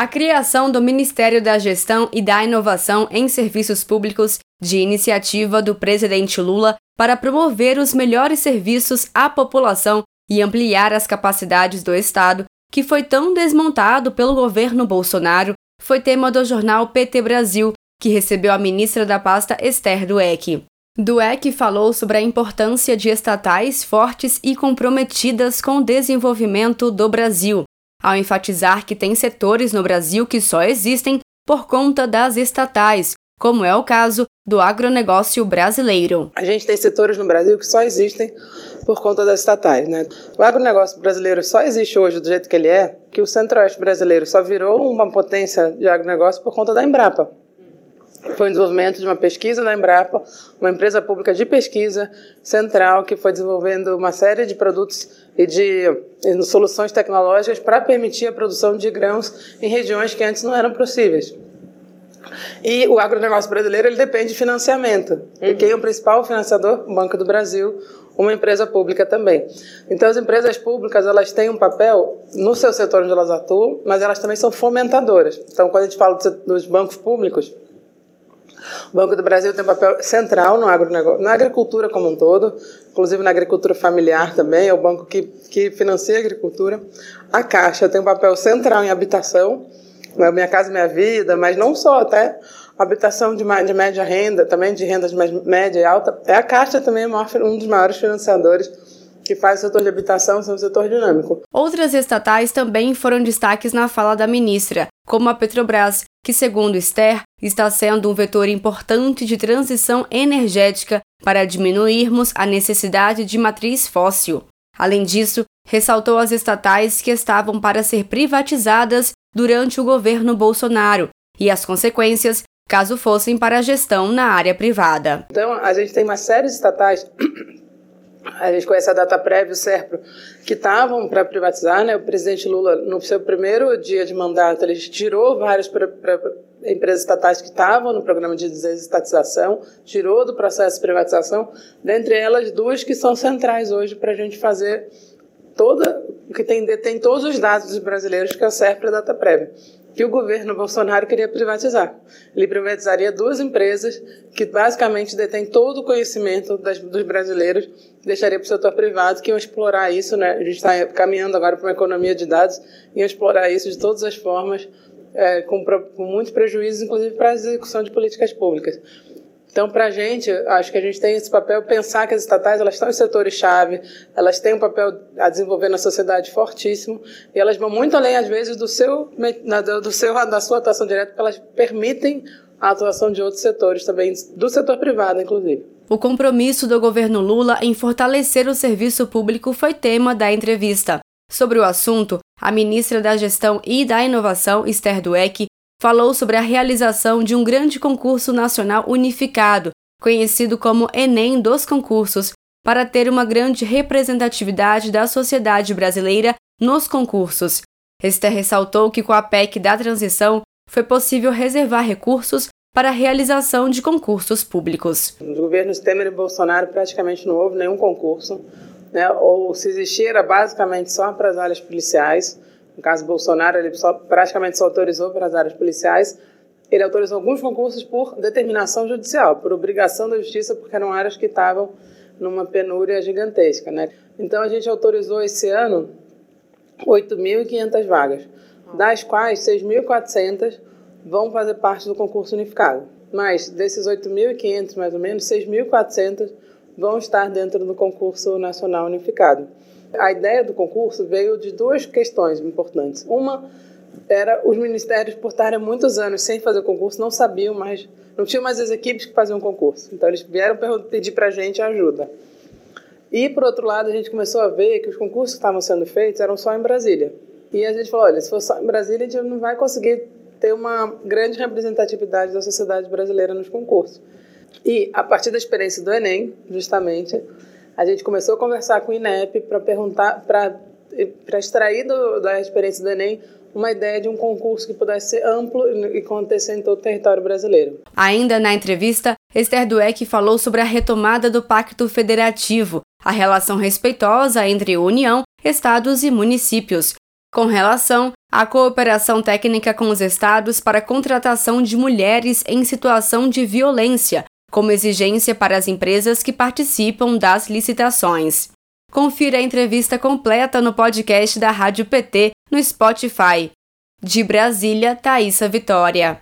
A criação do Ministério da Gestão e da Inovação em Serviços Públicos, de iniciativa do presidente Lula, para promover os melhores serviços à população e ampliar as capacidades do Estado, que foi tão desmontado pelo governo Bolsonaro, foi tema do jornal PT Brasil, que recebeu a ministra da pasta Esther Dueck. Dueck falou sobre a importância de estatais fortes e comprometidas com o desenvolvimento do Brasil, ao enfatizar que tem setores no Brasil que só existem por conta das estatais, como é o caso do agronegócio brasileiro. A gente tem setores no Brasil que só existem por conta das estatais. Né? O agronegócio brasileiro só existe hoje do jeito que ele é, que o centro-oeste brasileiro só virou uma potência de agronegócio por conta da Embrapa. Foi o desenvolvimento de uma pesquisa da Embrapa, uma empresa pública de pesquisa central que foi desenvolvendo uma série de produtos e de soluções tecnológicas para permitir a produção de grãos em regiões que antes não eram possíveis. E o agronegócio brasileiro ele depende de financiamento. Uhum. E quem é o principal financiador? O Banco do Brasil, uma empresa pública também. Então, as empresas públicas elas têm um papel no seu setor onde elas atuam, mas elas também são fomentadoras. Então, quando a gente fala dos bancos públicos, o Banco do Brasil tem um papel central no agronegócio, na agricultura como um todo, inclusive na agricultura familiar também, é o banco que, que financia a agricultura. A Caixa tem um papel central em habitação, é Minha Casa Minha Vida, mas não só, até habitação de, de média renda, também de rendas média e alta. É a Caixa também é um dos maiores financiadores que faz o setor de habitação ser um setor dinâmico. Outras estatais também foram destaques na fala da ministra, como a Petrobras, que, segundo Esther, está sendo um vetor importante de transição energética para diminuirmos a necessidade de matriz fóssil. Além disso, ressaltou as estatais que estavam para ser privatizadas durante o governo Bolsonaro e as consequências caso fossem para a gestão na área privada. Então, a gente tem uma série de estatais a gente conhece a data prévia, o SERPRO, que estavam para privatizar, né? O presidente Lula, no seu primeiro dia de mandato, ele tirou várias pra, pra, empresas estatais que estavam no programa de desestatização, tirou do processo de privatização, dentre elas duas que são centrais hoje para a gente fazer toda, que tem, detém todos os dados dos brasileiros, que é o SERPRO e a data prévia que o governo Bolsonaro queria privatizar. Ele privatizaria duas empresas que basicamente detêm todo o conhecimento das, dos brasileiros, deixaria para o setor privado que iam explorar isso, né? A gente está caminhando agora para uma economia de dados, iam explorar isso de todas as formas, é, com, com muitos prejuízos, inclusive para a execução de políticas públicas. Então, para a gente, acho que a gente tem esse papel pensar que as estatais elas estão em setores-chave, elas têm um papel a desenvolver na sociedade fortíssimo e elas vão muito além, às vezes, do seu, do seu, da sua atuação direta, porque elas permitem a atuação de outros setores também, do setor privado, inclusive. O compromisso do governo Lula em fortalecer o serviço público foi tema da entrevista. Sobre o assunto, a ministra da Gestão e da Inovação, Esther Dueck, falou sobre a realização de um grande concurso nacional unificado, conhecido como Enem dos concursos, para ter uma grande representatividade da sociedade brasileira nos concursos. Esther ressaltou que com a PEC da transição foi possível reservar recursos para a realização de concursos públicos. Nos governos Temer e Bolsonaro praticamente não houve nenhum concurso, né? ou se existir era basicamente só para as áreas policiais. No caso Bolsonaro, ele só, praticamente só autorizou para as áreas policiais. Ele autorizou alguns concursos por determinação judicial, por obrigação da justiça, porque eram áreas que estavam numa penúria gigantesca. Né? Então, a gente autorizou esse ano 8.500 vagas, das quais 6.400 vão fazer parte do concurso unificado. Mas desses 8.500, mais ou menos, 6.400 vão estar dentro do concurso nacional unificado. A ideia do concurso veio de duas questões importantes. Uma era os ministérios, por estarem muitos anos sem fazer concurso, não sabiam mais, não tinham mais as equipes que faziam concurso. Então, eles vieram pedir para a gente ajuda. E, por outro lado, a gente começou a ver que os concursos que estavam sendo feitos eram só em Brasília. E a gente falou: olha, se for só em Brasília, a gente não vai conseguir ter uma grande representatividade da sociedade brasileira nos concursos. E, a partir da experiência do Enem, justamente, a gente começou a conversar com o INEP para perguntar, para extrair do, da experiência do Enem uma ideia de um concurso que pudesse ser amplo e acontecer em todo o território brasileiro. Ainda na entrevista, Esther Dueck falou sobre a retomada do Pacto Federativo, a relação respeitosa entre União, estados e municípios, com relação a cooperação técnica com os estados para a contratação de mulheres em situação de violência, como exigência para as empresas que participam das licitações. Confira a entrevista completa no podcast da Rádio PT no Spotify. De Brasília, Thaisa Vitória.